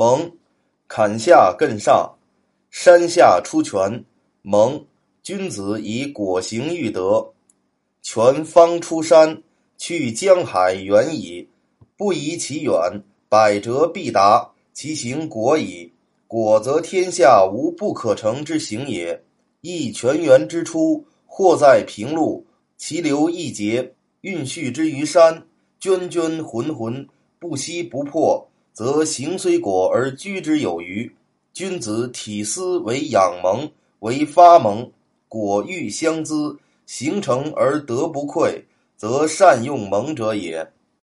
蒙，坎下艮上，山下出泉。蒙，君子以果行育德。泉方出山，去江海远矣。不疑其远，百折必达，其行果矣。果则天下无不可成之行也。一泉源之出，或在平路，其流一竭，运蓄之于山，涓涓浑浑，不息不破，则行虽果而居之有余。君子体思为养蒙，为发蒙，果欲相资，形成而德不愧，则善用蒙者也。